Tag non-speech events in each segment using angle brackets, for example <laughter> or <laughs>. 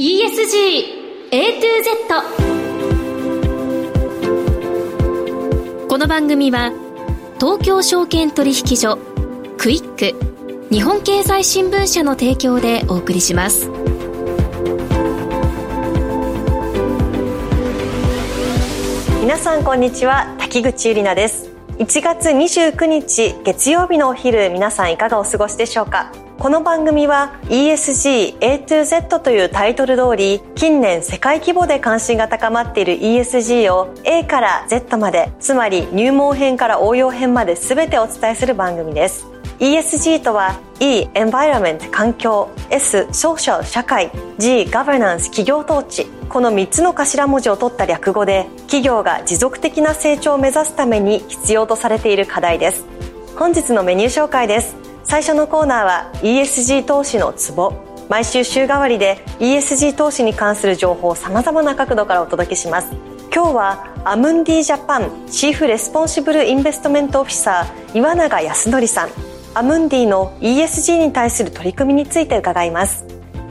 ESG A to Z この番組は東京証券取引所クイック日本経済新聞社の提供でお送りします。皆さんこんにちは。滝口ゆりなです。1月29日月曜日のお昼皆さんいかがお過ごしでしょうか？この番組は ESG A to Z というタイトル通り近年世界規模で関心が高まっている ESG を A から Z までつまり入門編から応用編まで全てお伝えする番組です。ESG とは E、Environment 環境 S、Social 社会 G、Governance 企業統治。この3つの頭文字を取った略語で企業が持続的な成長を目指すために必要とされている課題です。本日のメニュー紹介です。最初のコーナーは ESG 投資のツボ。毎週週替わりで ESG 投資に関する情報をさまざまな角度からお届けします。今日はアムンディジャパン Chief Responsible Investment Officer 岩永泰典さん。アムンディの ESG に対する取り組みについて伺います。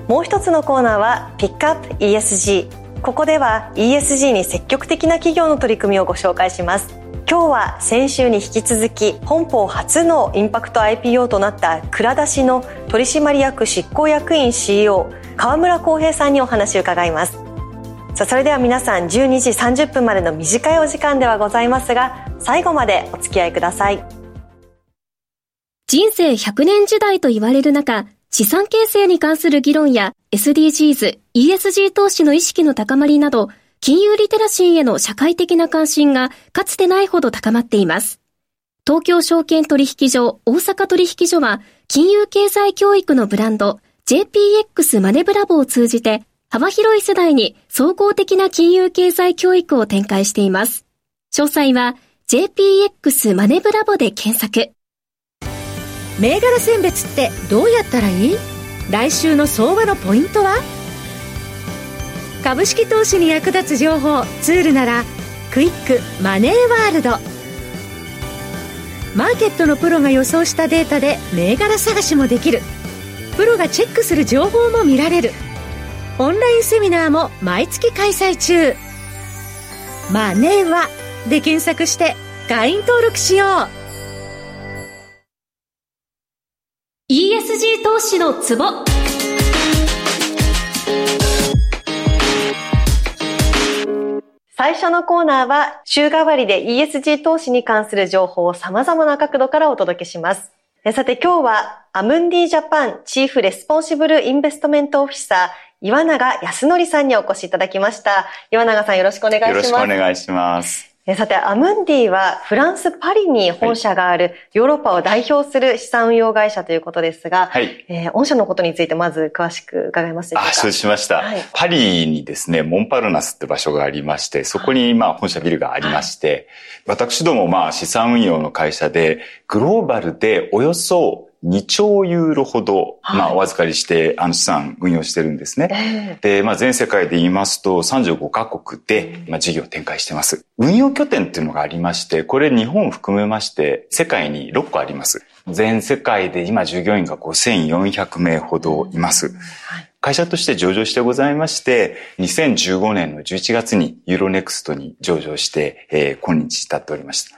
もう一つのコーナーはピックアップ ESG ここでは ESG に積極的な企業の取り組みをご紹介します。今日は先週に引き続き本邦初のインパクト IPO となった蔵出しの取締役執行役員 CEO 川村康平さんにお話を伺います。さあそれでは皆さん12時30分までの短いお時間ではございますが最後までお付き合いください。人生100年時代と言われる中資産形成に関する議論や SDGs、ESG 投資の意識の高まりなど金融リテラシーへの社会的な関心がかつてないほど高まっています。東京証券取引所、大阪取引所は、金融経済教育のブランド、JPX マネブラボを通じて、幅広い世代に総合的な金融経済教育を展開しています。詳細は、JPX マネブラボで検索。銘柄選別ってどうやったらいい？来週の相場のポイントは？株式投資に役立つ情報ツールならクイックマネーワールド。マーケットのプロが予想したデータで銘柄探しもできる。プロがチェックする情報も見られる。オンラインセミナーも毎月開催中。マネーはで検索して会員登録しよう。ESG 投資のツボ。最初のコーナーは週替わりで ESG 投資に関する情報を様々な角度からお届けします。さて今日はアムンディジャパン Chief Responsible Investment Officer 岩永泰典さんにお越しいただきました。岩永さんよろしくお願いします。よろしくお願いします。さて、アムンディはフランス・パリに本社があるヨーロッパを代表する資産運用会社ということですが、はい、えー、御社のことについてまず詳しく伺いますでしょうか？あ、そうしました、はい、パリにですね、モンパルナスって場所がありまして、そこにまあ本社ビルがありまして、はい、私どもまあ資産運用の会社で、グローバルでおよそ2兆ユーロほど、まあ、お預かりして、あの資産運用してるんですね。で、まあ、全世界で言いますと、35カ国で、まあ、事業を展開してます。運用拠点っていうのがありまして、これ日本を含めまして、世界に6個あります。全世界で今従業員が5400名ほどいます。会社として上場してございまして、2015年の11月にユーロネクストに上場して、えー、今日至っておりました。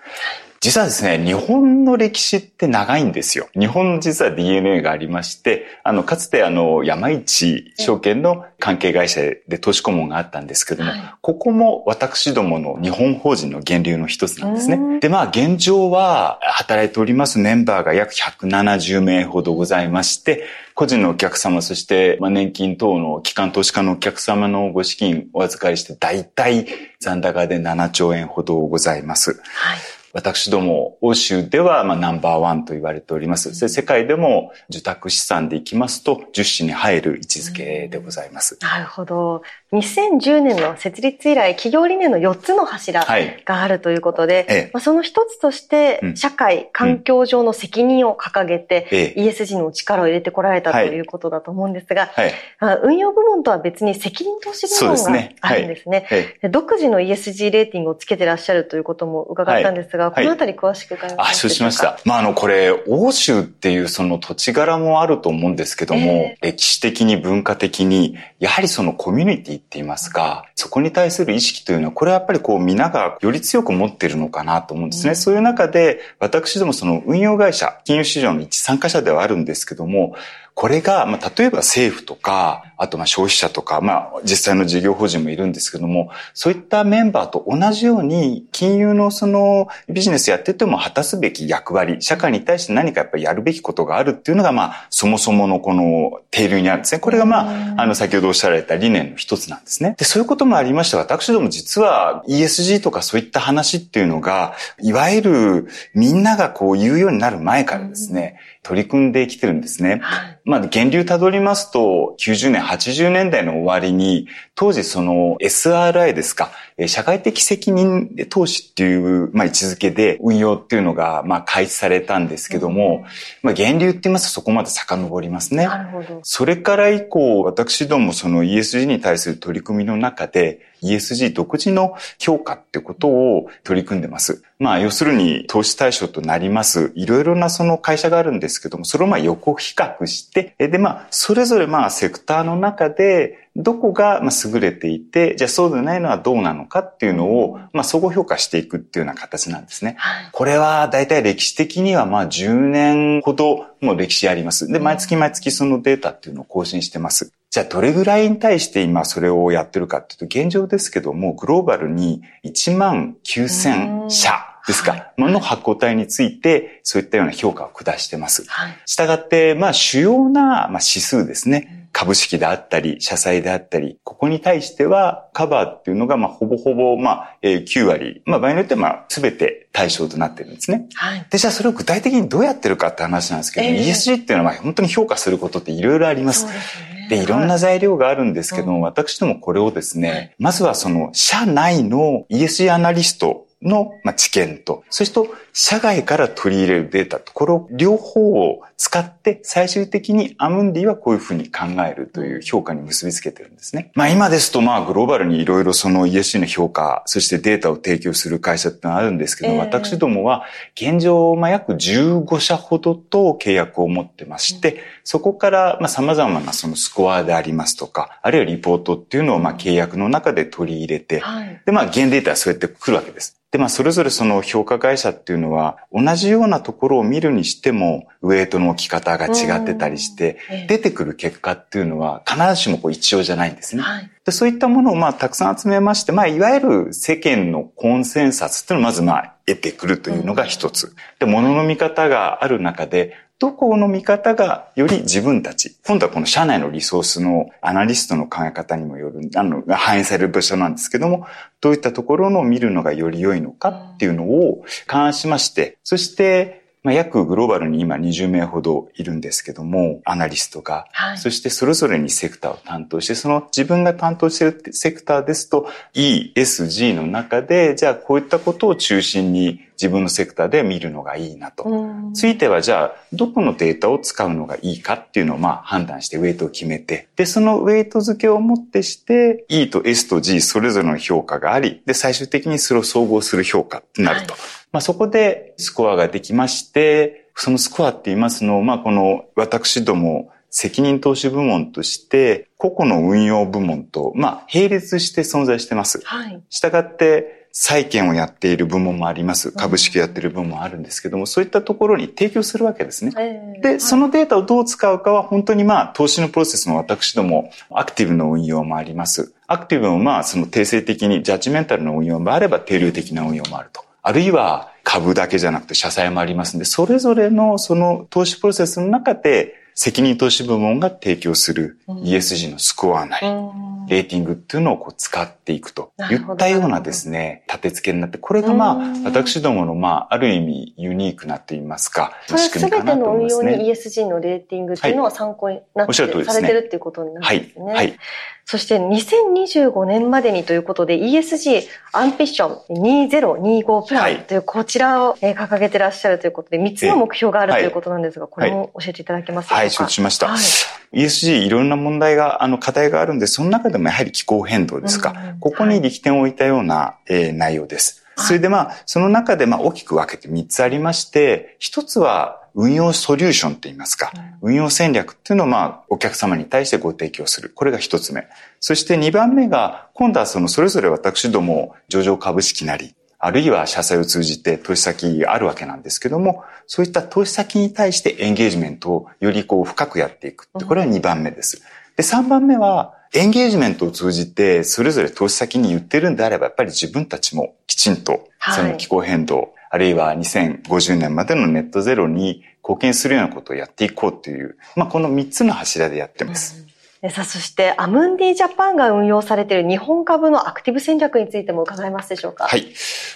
実はですね、日本の歴史って長いんですよ。日本の実は DNA がありまして、あの、かつてあの、山一証券の関係会社で投資顧問があったんですけども、はい、ここも私どもの日本法人の源流の一つなんですね。で、まあ、現状は働いておりますメンバーが約170名ほどございまして、個人のお客様、そして、まあ、年金等の機関投資家のお客様のご資金お預かりして、大体残高で7兆円ほどございます。はい私ども、欧州ではまあナンバーワンと言われております。世界でも受託資産でいきますと、10種に入る位置づけでございます。なるほど。2010年の設立以来、企業理念の4つの柱があるということで、はいまあ、その一つとして、社会、環境上の責任を掲げて、うん、ESG の力を入れてこられたとい。うことだと思うんですが、はい。はい、運用部門とは別に責任投資部門があるんですね。すね独自の ESG レーティングをつけてらっしゃるということも伺ったんですが、このあたり詳しく伺いますか、あ、承知しました。まあ、あの、これ、欧州っていうその土地柄もあると思うんですけども、えー、歴史的に文化的に、やはりそのコミュニティって言いますか、そこに対する意識というのは、これはやっぱりこう皆がより強く持っているのかなと思うんですね。うん、そういう中で、私どもその運用会社、金融市場の一参加者ではあるんですけども、これが、まあ、例えば政府とか、あとまあ消費者とか、まあ実際の事業法人もいるんですけども、そういったメンバーと同じように、金融のそのビジネスやってても果たすべき役割、社会に対して何かやっぱりやるべきことがあるっていうのが、まあそもそものこの定流にあるんですね。これがまあ、あの先ほどおっしゃられた理念の一つなんですね。で、そういうこともありまして、私ども実は ESG とかそういった話っていうのが、いわゆるみんながこう言うようになる前からですね、取り組んできてるんですね。まあ、源流たどりますと、90年、80年代の終わりに、当時その SRI ですか、社会的責任投資っていう、まあ、位置づけで運用っていうのが、まあ、開始されたんですけども、うん、まあ、源流って言いますとそこまで遡りますね。なるほど。それから以降、私どもその ESG に対する取り組みの中で、ESG 独自の評価ってことを取り組んでます。まあ、要するに投資対象となります、いろいろなその会社があるんですけども、それをまあ横比較して、で、まあ、それぞれまあ、セクターの中で、どこが優れていて、じゃあそうでないのはどうなのかっていうのを、まあ、総合評価していくっていうような形なんですね。はい、これは大体歴史的にはまあ10年ほどもう歴史あります。で、毎月毎月そのデータっていうのを更新してます。じゃあどれぐらいに対して今それをやってるかっていうと、現状ですけども、グローバルに1万9000社ですか、の発行体について、そういったような評価を下してます。はい、したがって、まあ主要な指数ですね。株式であったり、社債であったり、ここに対してはカバーっていうのが、まあ、ほぼほぼ、まあ、えー、9割、まあ、場合によっては、まあ、すべて対象となってるんですね。はい。で、じゃあそれを具体的にどうやってるかって話なんですけど、えー、ESG っていうのは、本当に評価することっていろいろあります。すね。で、いろんな材料があるんですけども、はい、私どもこれをですね、まずはその、社内の ESG アナリストの、まあ、知見と、そして社外から取り入れるデータと、これを両方を使って最終的にアムンディはこういうふうに考えるという評価に結びつけてるんですね。まあ今ですとまあグローバルにいろいろその ESG の評価、そしてデータを提供する会社ってのはあるんですけど、えー、私どもは現状まあ約15社ほどと契約を持ってまして、うん、そこからまあ様々なそのスコアでありますとか、あるいはリポートっていうのをまあ契約の中で取り入れて、はい、でまあ現データはそうやって来るわけです。で、まあ、それぞれその評価会社っていうのは、同じようなところを見るにしても、ウェイトの置き方が違ってたりして、出てくる結果っていうのは、必ずしもこう一様じゃないんですね。はい、でそういったものをまあ、たくさん集めまして、まあ、いわゆる世間のコンセンサスっていうのをまずまあ、得てくるというのが一つ。で、物の見方がある中で、どこの見方がより自分たち、今度はこの社内のリソースのアナリストの考え方にもよる、あの、が反映される場所なんですけども、どういったところの見るのがより良いのかっていうのを勘案しまして、そしてまあ、約グローバルに今20名ほどいるんですけども、アナリストが、はい、そしてそれぞれにセクターを担当して、その自分が担当しているセクターですと、ESG の中で、じゃあこういったことを中心に自分のセクターで見るのがいいなと。ついてはじゃあ、どこのデータを使うのがいいかっていうのをまあ判断してウェイトを決めて、で、そのウェイト付けをもってして、E と S と G それぞれの評価があり、で、最終的にそれを総合する評価になると。はいまあ、そこでスコアができまして、そのスコアって言いますのを、まあ、この私ども責任投資部門として、個々の運用部門と、まあ、並列して存在してます。はい。したがって、債券をやっている部門もあります。株式やっている部門もあるんですけども、そういったところに提供するわけですね。えー、で、そのデータをどう使うかは本当にまあ、投資のプロセスの私ども、アクティブの運用もあります。アクティブもまあ、その定性的にジャッジメンタルの運用もあれば、定量的な運用もあると。あるいは株だけじゃなくて社債もありますんで、それぞれのその投資プロセスの中で責任投資部門が提供する ESG のスコアなり、レーティングっていうのをこう使っていくと。いったようなですね、立て付けになって、これがまあ、私どものまあ、ある意味ユニークなと言いますか、仕組みかなと思いますね。すべての運用に ESG のレーティングっていうのは参考になって、はい、されてるっていうことになるんですね。はい。はい。そして2025年までにということで ESG アンビッション2025プランというこちらを掲げてらっしゃるということで3つの目標があるということなんですが、これも教えていただけますか？はい、承知しました。はい、ESG いろんな問題が、あの課題があるんで、その中でもやはり気候変動ですか。うんうん、ここに力点を置いたような、えー、内容です。それでまあ、その中でまあ大きく分けて3つありまして、1つは運用ソリューションといいますか、運用戦略っていうのをまあ、お客様に対してご提供する。これが一つ目。そして二番目が、今度はそのそれぞれ私ども上場株式なり、あるいは社債を通じて投資先があるわけなんですけども、そういった投資先に対してエンゲージメントをよりこう深くやっていく。これは二番目です。で、三番目は、エンゲージメントを通じて、それぞれ投資先に言ってるんであれば、やっぱり自分たちもきちんと、その気候変動、はいあるいは2050年までのネットゼロに貢献するようなことをやっていこうという、まあ、この3つの柱でやってます。さあ、そして、アムンディジャパンが運用されている日本株のアクティブ戦略についても伺えますでしょうか？はい。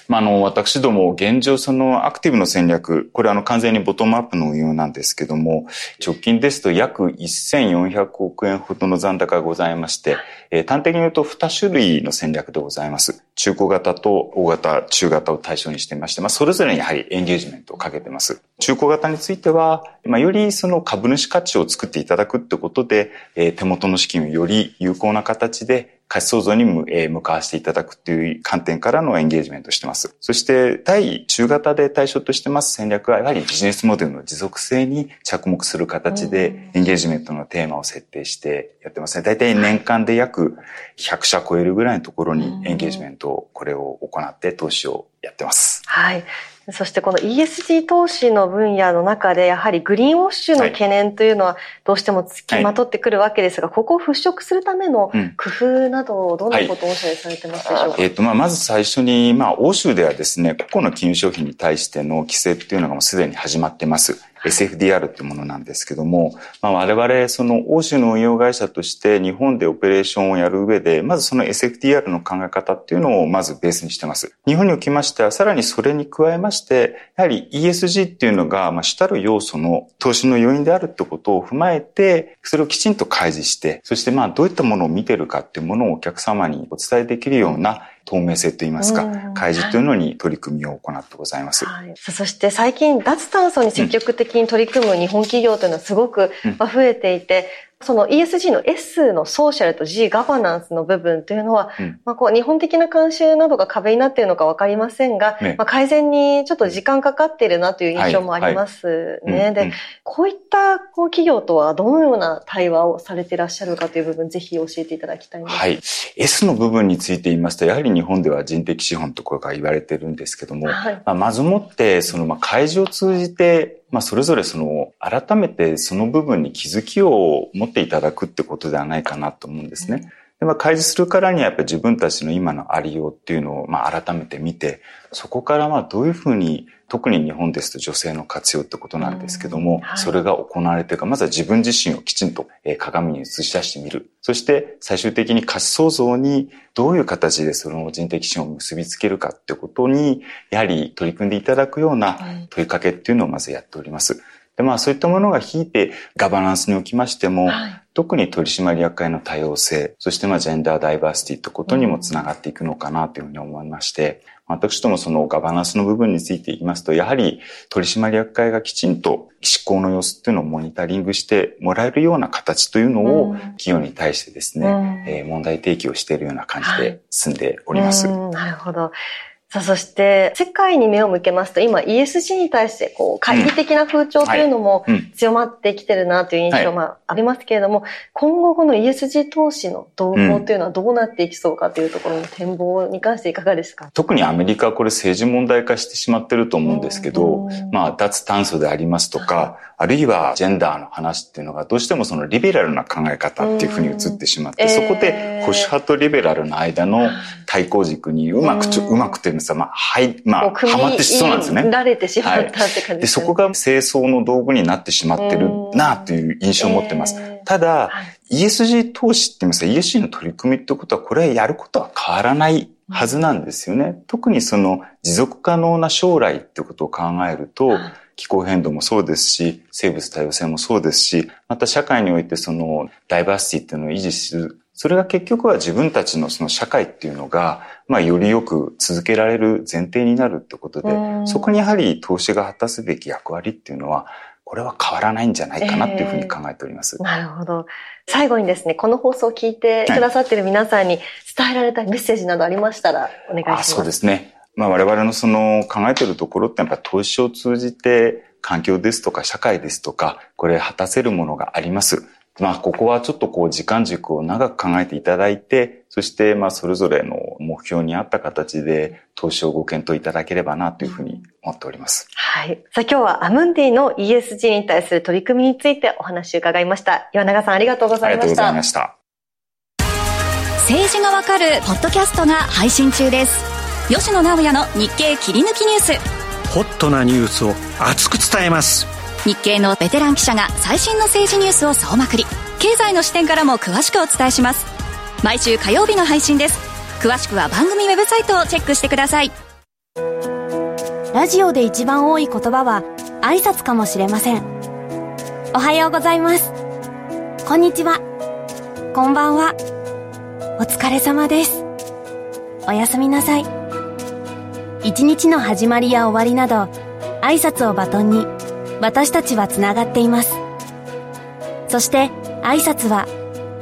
まあ、あの、私ども、現状、そのアクティブの戦略、これあの、完全にボトムアップの運用なんですけども、直近ですと約1400億円ほどの残高がございまして、えー、端的に言うと2種類の戦略でございます。中古型と大型、中型を対象にしていまして、まあ、それぞれにやはりエンゲージメントをかけてます。中古型については、まあ、よりその株主価値を作っていただくってことで、えー、手元の資金をより有効な形で価値創造に向,、かわせていただくっていう観点からのエンゲージメントしてます。そして、対中型で対象としてます戦略は、やはりビジネスモデルの持続性に着目する形で、エンゲージメントのテーマを設定してやってますね。大体年間で約100社超えるぐらいのところにエンゲージメントを、これを行って投資をやってます。はい。そしてこの ESG 投資の分野の中でやはりグリーンウォッシュの懸念というのはどうしても付きまとってくるわけですが、はい、ここを払拭するための工夫などどんなことをおしゃれされてますでしょうか、はい、えっ、ー、とまあまず最初に、まあ欧州ではですね、個々の金融商品に対しての規制っていうのがもうすでに始まってます。SFDR ってものなんですけども、まあ、我々、その欧州の運用会社として日本でオペレーションをやる上で、まずその SFDR の考え方っていうのをまずベースにしてます。日本におきましては、さらにそれに加えまして、やはり ESG っていうのが、まあ、主たる要素の投資の要因であるってことを踏まえて、それをきちんと開示して、そしてまあ、どういったものを見てるかっていうものをお客様にお伝えできるような透明性といいますか、開示というのに取り組みを行ってございます。はい、そして最近、脱炭素に積極的に取り組む日本企業というのはすごく増えていて、その ESG の S のソーシャルと G ガバナンスの部分というのは、うん、まあこう日本的な慣習などが壁になっているのかわかりませんが、ね、まあ改善にちょっと時間かかっているなという印象もありますね。はいはい、で、こういったこう企業とはどのような対話をされていらっしゃるかという部分、ぜひ教えていただきたいんです。はい。S の部分について言いますと、やはり日本では人的資本ところが言われてるんですけども、はい、まあ、まずもって、そのまあ開示を通じてまあ、それぞれその、改めてその部分に気づきを持っていただくってことではないかなと思うんですね。でまあ、開示するからにはやっぱり自分たちの今のありようっていうのを、まあ、改めて見て、そこからまあ、どういうふうに特に日本ですと女性の活用ってことなんですけども、はい、それが行われてか、まずは自分自身をきちんと鏡に映し出してみる。そして最終的に価値創造にどういう形でその人的資本を結びつけるかってことに、やはり取り組んでいただくような問いかけっていうのをまずやっております。で、まあそういったものが引いてガバナンスにおきましても、はい、特に取締役会の多様性、そしてまあジェンダーダイバーシティってことにもつながっていくのかなというふうに思いまして、私どもそのガバナンスの部分について言いますと、やはり取締役会がきちんと執行の様子っていうのをモニタリングしてもらえるような形というのを企業に対してですね、うん、えー、問題提起をしているような感じで進んでおります。はい、なるほど。さあ、そして、世界に目を向けますと、今 ESG に対して、こう、懐疑的な風潮というのも強まってきてるなという印象もありますけれども、今後この ESG 投資の動向というのはどうなっていきそうかというところの展望に関していかがですか？特にアメリカはこれ政治問題化してしまってると思うんですけど、まあ、脱炭素でありますとか、あるいはジェンダーの話っていうのがどうしてもそのリベラルな考え方っていうふうに移ってしまって、そこで保守派とリベラルの間の対抗軸にうまくちょ、うまくっていうんですか、まあ、はい、まあ、はまってしそうなんですね。られてしまったって感じです、ね、で、そこが清掃の道具になってしまってるなという印象を持ってます。ただ、はい、ESG 投資って言いますか、ESG の取り組みってことは、これはやることは変わらないはずなんですよね。特にその持続可能な将来ってことを考えると、気候変動もそうですし、生物多様性もそうですし、また社会においてそのダイバーシティっていうのを維持する。それが結局は自分たちのその社会っていうのが、まあよりよく続けられる前提になるってことで、そこにやはり投資が果たすべき役割っていうのは、これは変わらないんじゃないかなっていうふうに考えております。えー、なるほど。最後にですね、この放送を聞いてくださっている皆さんに伝えられたメッセージなどありましたらお願いします。そうですね。まあ我々のその考えているところってやっぱ投資を通じて環境ですとか社会ですとか、これ果たせるものがあります。まあ、ここはちょっとこう時間軸を長く考えていただいて、そしてまあ、それぞれの目標に合った形で投資をご検討いただければなというふうに思っております。はい。さあ、今日はアムンディの ESG に対する取り組みについてお話を伺いました。岩永さんありがとうございました。ありがとうございました。政治がわかるポッドキャストが配信中です。吉野直也の日経切り抜きニュース。ホットなニュースを熱く伝えます。日経のベテラン記者が最新の政治ニュースを総まくり。経済の視点からも詳しくお伝えします。毎週火曜日の配信です。詳しくは番組ウェブサイトをチェックしてください。ラジオで一番多い言葉は挨拶かもしれません。おはようございます。こんにちは。こんばんは。お疲れ様です。おやすみなさい一日の始まりや終わりなど挨拶をバトンに私たちはつながっています。そして挨拶は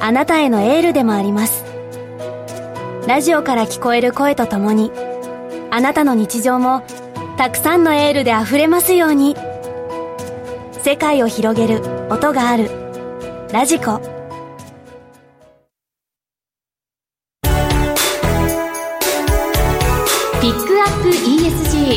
あなたへのエールでもあります。ラジオから聞こえる声とともにあなたの日常もたくさんのエールで溢れますように。世界を広げる音があるラジコピックアップ ESG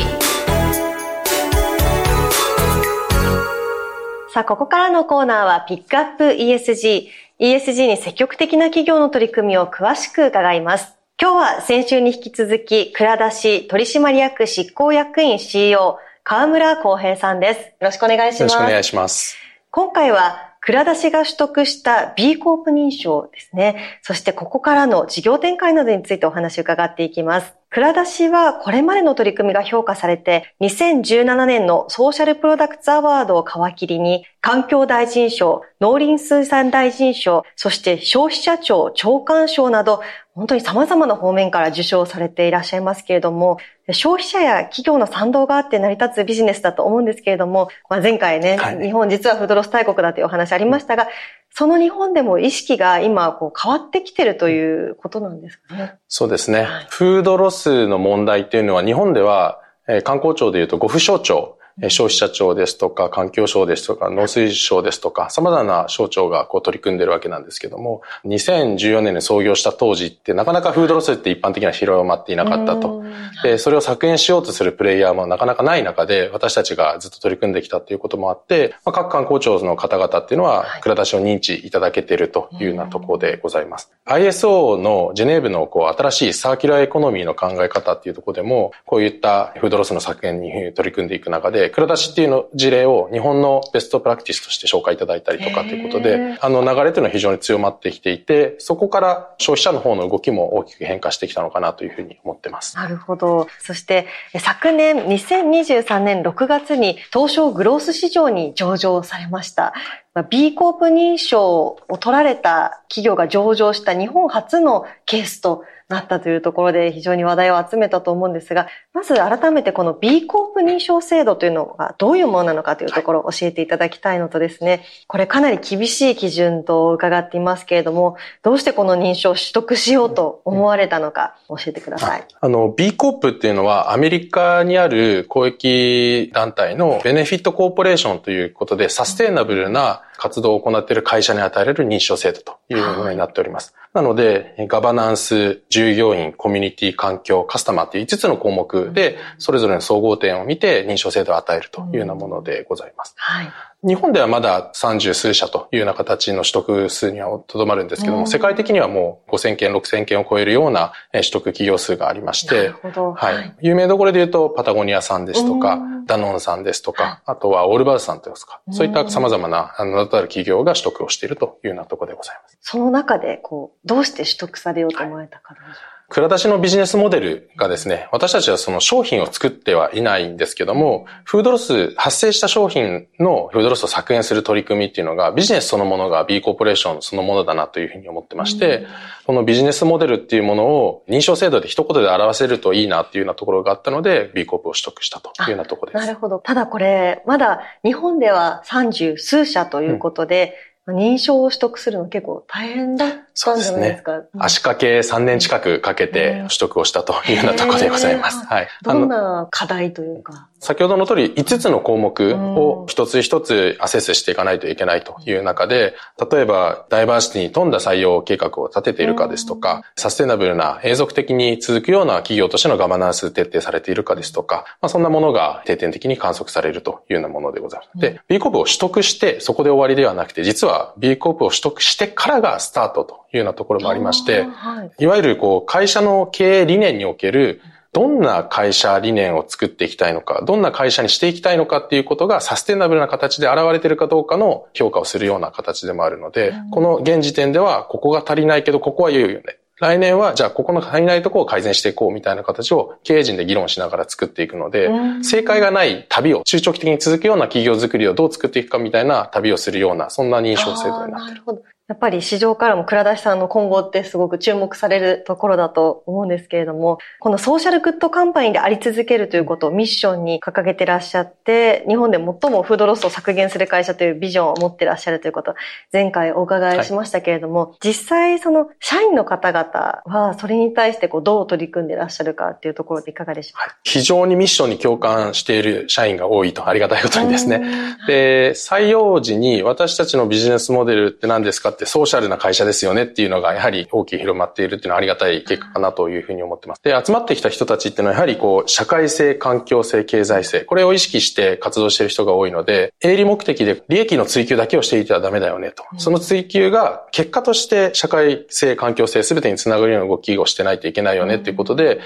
さあ、ここからのコーナーはピックアップ ESG。ESG に積極的な企業の取り組みを詳しく伺います。今日は先週に引き続き、倉田市取締役執行役員 CEO、河村康平さんです。よろしくお願いします。よろしくお願いします。今回は蔵出しが取得した B コープ認証ですね。そしてここからの事業展開などについてお話を伺っていきます。蔵出しはこれまでの取り組みが評価されて、2017年のソーシャルプロダクツアワードを皮切りに、環境大臣賞、農林水産大臣賞、そして消費者庁長官賞など、本当に様々な方面から受賞されていらっしゃいますけれども、消費者や企業の賛同があって成り立つビジネスだと思うんですけれども、まあ、前回ね、はい、日本実はフードロス大国だというお話ありましたが、その日本でも意識が今こう変わってきてるということなんですかね。そうですね。はい、フードロスの問題っていうのは日本では、えー、観光庁でいうと5府省庁消費者庁ですとか、環境省ですとか、農水省ですとか、様々な省庁がこう取り組んでるわけなんですけども、2014年に創業した当時ってなかなかフードロスって一般的には広まっていなかったと。で、それを削減しようとするプレイヤーもなかなかない中で、私たちがずっと取り組んできたということもあって、まあ、各官公庁の方々っていうのは、クラダシを認知いただけているというようなところでございます。ISO のジュネーブのこう新しいサーキュラーエコノミーの考え方っていうところでも、こういったフードロスの削減に取り組んでいく中で、クラダシっていうの事例を日本のベストプラクティスとして紹介いただいたりとかということで、あの流れというのは非常に強まってきていて、そこから消費者の方の動きも大きく変化してきたのかなというふうに思ってます。なるほど。そして昨年2023年6月に東証グロース市場に上場されました。B コープ認証を取られた企業が上場した日本初のケースとなったというところで非常に話題を集めたと思うんですが、まず改めてこの B コープ認証制度というのがどういうものなのかというところを教えていただきたいのとですね、これかなり厳しい基準と伺っていますけれども、どうしてこの認証を取得しようと思われたのか教えてください。あの、B コープっていうのはアメリカにある公益団体のベネフィットコーポレーションということでサステイナブルな活動を行っている会社に与える認証制度というものになっております。なので、ガバナンス、従業員、コミュニティ、環境、カスタマーという5つの項目で、それぞれの総合点を見て認証制度を与えるというようなものでございます。はい、日本ではまだ30数社というような形の取得数にはとどまるんですけども、世界的にはもう5000件、6000件を超えるような取得企業数がありまして、はい。有名どころで言うと、パタゴニアさんですとか、ダノンさんですとか、あとはオールバーズさんといいますか、そういった様々な名だたる企業が取得をしているというようなところでございます。その中で、こう、どうして取得されようと思われたか、はい蔵出しのビジネスモデルがですね、私たちはその商品を作ってはいないんですけども、フードロス、発生した商品のフードロスを削減する取り組みっていうのが、ビジネスそのものが B コーポレーションそのものだなというふうに思ってまして、このビジネスモデルっていうものを認証制度で一言で表せるといいなっていうようなところがあったので、B コープを取得したというようなところです。なるほど。ただこれ、まだ日本では30数社ということで、うん認証を取得するの結構大変だったんじゃないで。すね、足掛け3年近くかけて取得をしたというようなところでございます。はい。どんな課題というか。先ほどの通り5つの項目を一つ一つアセスしていかないといけないという中で、例えばダイバーシティに富んだ採用計画を立てているかですとか、サステナブルな永続的に続くような企業としてのガバナンス徹底されているかですとか、まあ、そんなものが定点的に観測されるというようなものでございます。で、B コープを取得してそこで終わりではなくて、実は B コープを取得してからがスタートというようなところもありまして、はい、いわゆるこう会社の経営理念におけるどんな会社理念を作っていきたいのか、どんな会社にしていきたいのかっていうことがサステナブルな形で現れているかどうかの評価をするような形でもあるので、うん、この現時点ではここが足りないけどここは言うよね。来年は、じゃあ、ここの足りないところを改善していこうみたいな形を経営陣で議論しながら作っていくので、正解がない旅を、中長期的に続くような企業づくりをどう作っていくかみたいな旅をするような、そんな認証制度になっている。なるほど。やっぱり市場からも倉田さんの今後ってすごく注目されるところだと思うんですけれども、このソーシャルグッドカンパニーであり続けるということをミッションに掲げてらっしゃって、日本で最もフードロスを削減する会社というビジョンを持ってらっしゃるということ、前回お伺いしましたけれども、はい、実際その社員の方々はそれに対してこうどう取り組んでらっしゃるかっていうところでいかがでしょうか、はい、非常にミッションに共感している社員が多いとありがたいことにですね。で、採用時に私たちのビジネスモデルって何ですかってソーシャルな会社社ですよねっていうのがやはり大きく広まっているっていうのはありがたい結果かなというふうに思ってます。で、集まってきた人たちっていうのはやはりこう、社会性、環境性、経済性、これを意識して活動している人が多いので、営利目的で利益の追求だけをしていてはダメだよねと。その追求が結果として社会性、環境性全てにつながるような動きをしてないといけないよねっていうことで、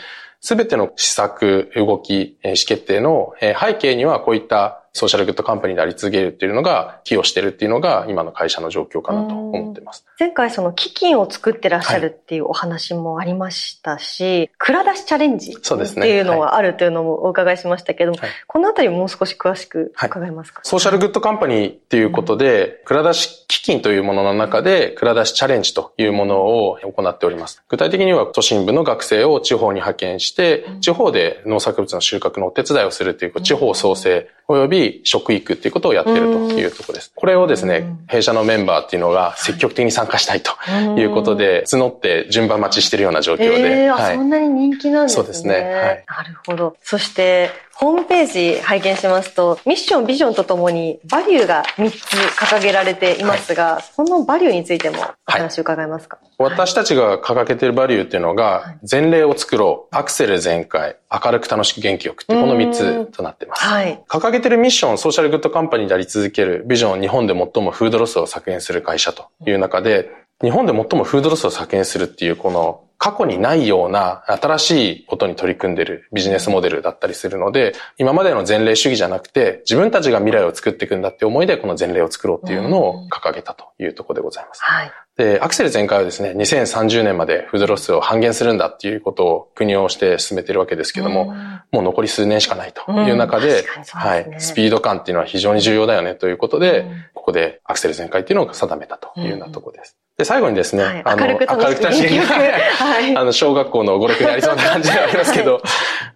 すべての施策、動き、意思決定の背景にはこういったソーシャルグッドカンパニーであり続けるっていうのが、寄与してるっていうのが、今の会社の状況かなと思ってます。前回その基金を作ってらっしゃるっていうお話もありましたし、はい、蔵出しチャレンジっていうのはあるというのもお伺いしましたけども、はい、このあたりもう少し詳しく伺えますか、はい、ソーシャルグッドカンパニーっていうことで、蔵出し基金というものの中で、蔵出しチャレンジというものを行っております。具体的には都心部の学生を地方に派遣して、地方で農作物の収穫のお手伝いをするという、地方創生及び食育っていうことをやっているというところです。これをですね、弊社のメンバーっていうのが積極的に参加したいということで、募って順番待ちしているような状況で。えー、はい、そんなに人気なんですね。そうですね。はい、なるほど。そして、ホームページ拝見しますと、ミッション、ビジョンとともにバリューが3つ掲げられていますが、はい、このバリューについてもお話伺えますか、はい、私たちが掲げているバリューっていうのが、前例を作ろう、アクセル全開、明るく楽しく元気よくってこの3つとなっています。はい、掲げているミッション、ソーシャルグッドカンパニーであり続けるビジョン、日本で最もフードロスを削減する会社という中で、日本で最もフードロスを削減するっていうこの過去にないような新しいことに取り組んでるビジネスモデルだったりするので、今までの前例主義じゃなくて、自分たちが未来を作っていくんだって思いで、この前例を作ろうっていうのを掲げたというところでございます。はい。で、アクセル全開はですね、2030年までフードロスを半減するんだっていうことを国をして進めているわけですけども、もう残り数年しかないという中で、はい、スピード感っていうのは非常に重要だよねということで、ここでアクセル全開っていうのを定めたというようなところです。で、最後にですね、はい、あの、明るく楽しみ <laughs> はい、<laughs> あの、小学校の語録にありそうな感じではありますけど、<laughs> はい、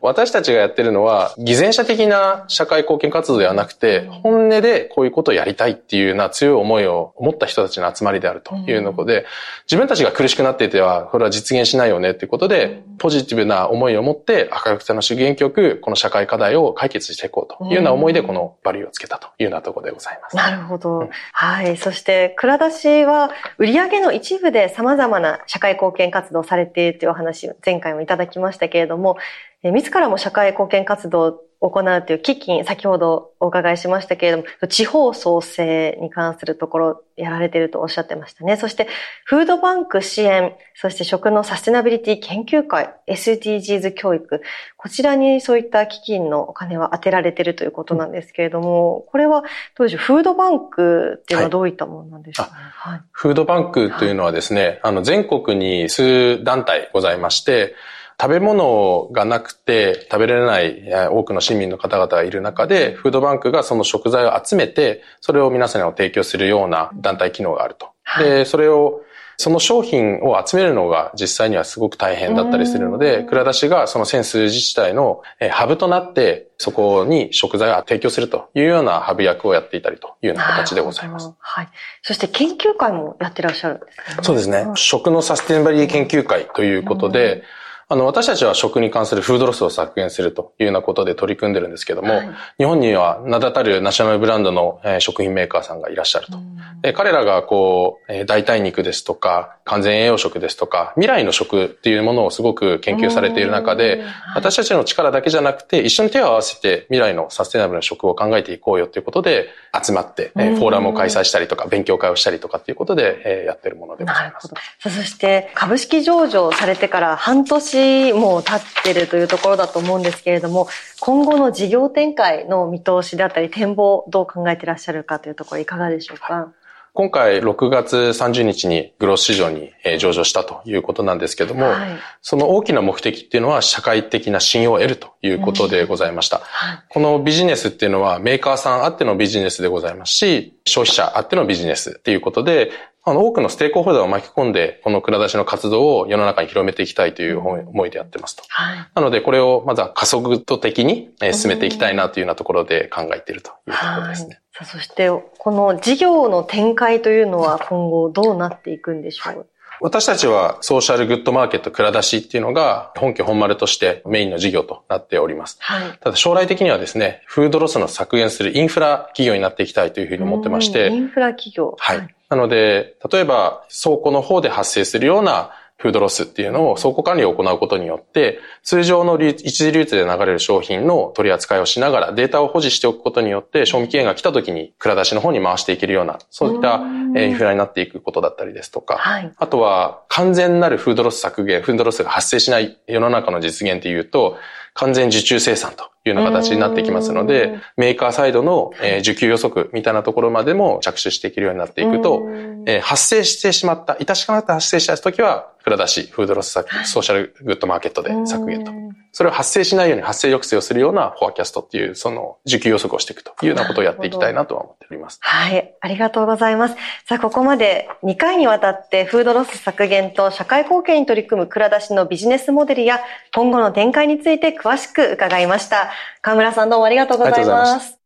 私たちがやってるのは、偽善者的な社会貢献活動ではなくて、本音でこういうことをやりたいっていうような強い思いを持った人たちの集まりであるというので、自分たちが苦しくなっていては、これは実現しないよねっていうことで、ポジティブな思いを持って、明るく楽しく元気よく、この社会課題を解決していこうというような思いで、このバリューをつけたというようなところでございます。なるほど。うん、はい。そして、蔵出しは、売上の一部で様々な社会貢献活動をされているというお話、前回もいただきましたけれども、え自らも社会貢献活動行うという基金、先ほどお伺いしましたけれども、地方創生に関するところやられているとおっしゃってましたね。そして、フードバンク支援、そして食のサステナビリティ研究会、SDGs 教育、こちらにそういった基金のお金は当てられているということなんですけれども、これはどうでしょう、フードバンクっていうのはどういったものなんでしょう？か、ねはい、フードバンクというのはですね、あの全国に数団体ございまして、食べ物がなくて食べられない多くの市民の方々がいる中で、フードバンクがその食材を集めて、それを皆さんに提供するような団体機能があると。で、それをその商品を集めるのが実際にはすごく大変だったりするので、蔵出しがそのセンス自治体のハブとなって、そこに食材を提供するというようなハブ役をやっていたりというような形でございます。はい。そして研究会もやってらっしゃるんですね。そうですね。食のサステナビリティ研究会ということで、あの、私たちは食に関するフードロスを削減するというようなことで取り組んでるんですけども、はい、日本には名だたるナショナルブランドの、え食品メーカーさんがいらっしゃると。で彼らがこう、え代替肉ですとか、完全栄養食ですとか、未来の食っていうものをすごく研究されている中で、私たちの力だけじゃなくて、一緒に手を合わせて未来のサステナブルな食を考えていこうよということで、集まって、えフォーラムを開催したりとか、勉強会をしたりとかっていうことで、えやってるものでございます。そして、株式上場されてから半年も経ってるというところだと思うんですけれども、今後の事業展開の見通しであったり、展望、どう考えていらっしゃるかというところ、いかがでしょうか？今回6月30日にグロス市場に上場したということなんですけども、はい、その大きな目的っていうのは社会的な信用を得るということでございました。うんはい、このビジネスっていうのはメーカーさんあってのビジネスでございますし、消費者あってのビジネスっていうことで、あの、多くのステークホルダーを巻き込んで、この蔵出しの活動を世の中に広めていきたいという思いでやってますと。はい、なので、これをまずは加速度的に進めていきたいなというようなところで考えているというところですね。はい、そして、この事業の展開というのは今後どうなっていくんでしょう、はい私たちはソーシャルグッドマーケット蔵出しっていうのが本家本丸としてメインの事業となっております。はい、ただ将来的にはですね、フードロスの削減するインフラ企業になっていきたいというふうに思ってまして。インフラ企業はい。なので、例えば倉庫の方で発生するようなフードロスっていうのを倉庫管理を行うことによって、通常の一次流通で流れる商品の取り扱いをしながらデータを保持しておくことによって、賞味期限が来た時に蔵出しの方に回していけるような、そういったインフラになっていくことだったりですとか、はい、あとは完全なるフードロス削減、フードロスが発生しない世の中の実現っていうと、完全受注生産というような形になってきますので、メーカーサイドの、え需給予測みたいなところまでも着手していけるようになっていくと、え発生してしまった、致し方なく発生した時は、クラダシ、フードロス削減、ソーシャルグッドマーケットで削減と。それを発生しないように発生抑制をするような forecast っていう、その需給予測をしていくというようなことをやっていきたいなとは思っております。はい。ありがとうございます。さあ、ここまで2回にわたってフードロス削減と社会貢献に取り組むクラダシのビジネスモデルや今後の展開について詳しく伺いました。河村さんどうもありがとうございます。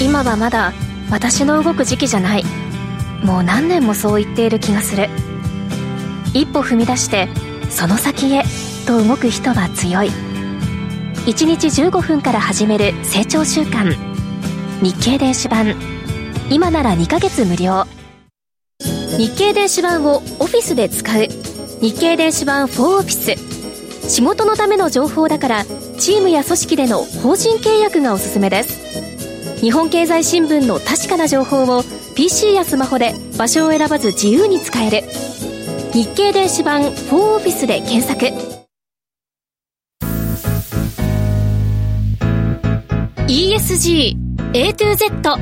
今はまだ私の動く時期じゃない。もう何年もそう言っている気がする。一歩踏み出してその先へと動く人は強い。1日15分から始める成長習慣日経電子版。今なら2ヶ月無料。日経電子版をオフィスで使う。日経電子版4オフィス。仕事のための情報だからチームや組織での法人契約がおすすめです。日本経済新聞の確かな情報を PC やスマホで場所を選ばず自由に使える日経電子版4オフィスで検索。ESG A to Z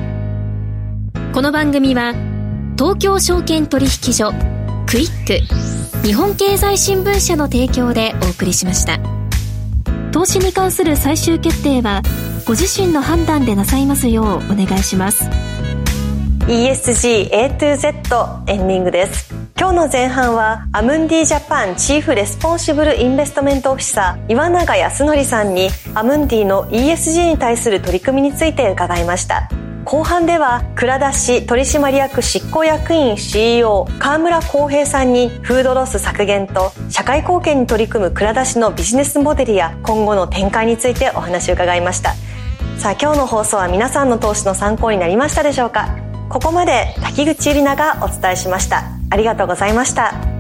この番組は東京証券取引所クイック日本経済新聞社の提供でお送りしました。投資に関する最終決定はご自身の判断でなさいますようお願いします。ESG A to Z エンディングです。今日の前半はアムンディジャパン Chief Responsible Investment Officer 岩永泰典さんにアムンディの ESG に対する取り組みについて伺いました。後半では蔵出し取締役執行役員 CEO 河村康平さんにフードロス削減と社会貢献に取り組む蔵出しのビジネスモデルや今後の展開についてお話を伺いました。さあ今日の放送は皆さんの投資の参考になりましたでしょうか。ここまで滝口ゆりながお伝えしました。ありがとうございました。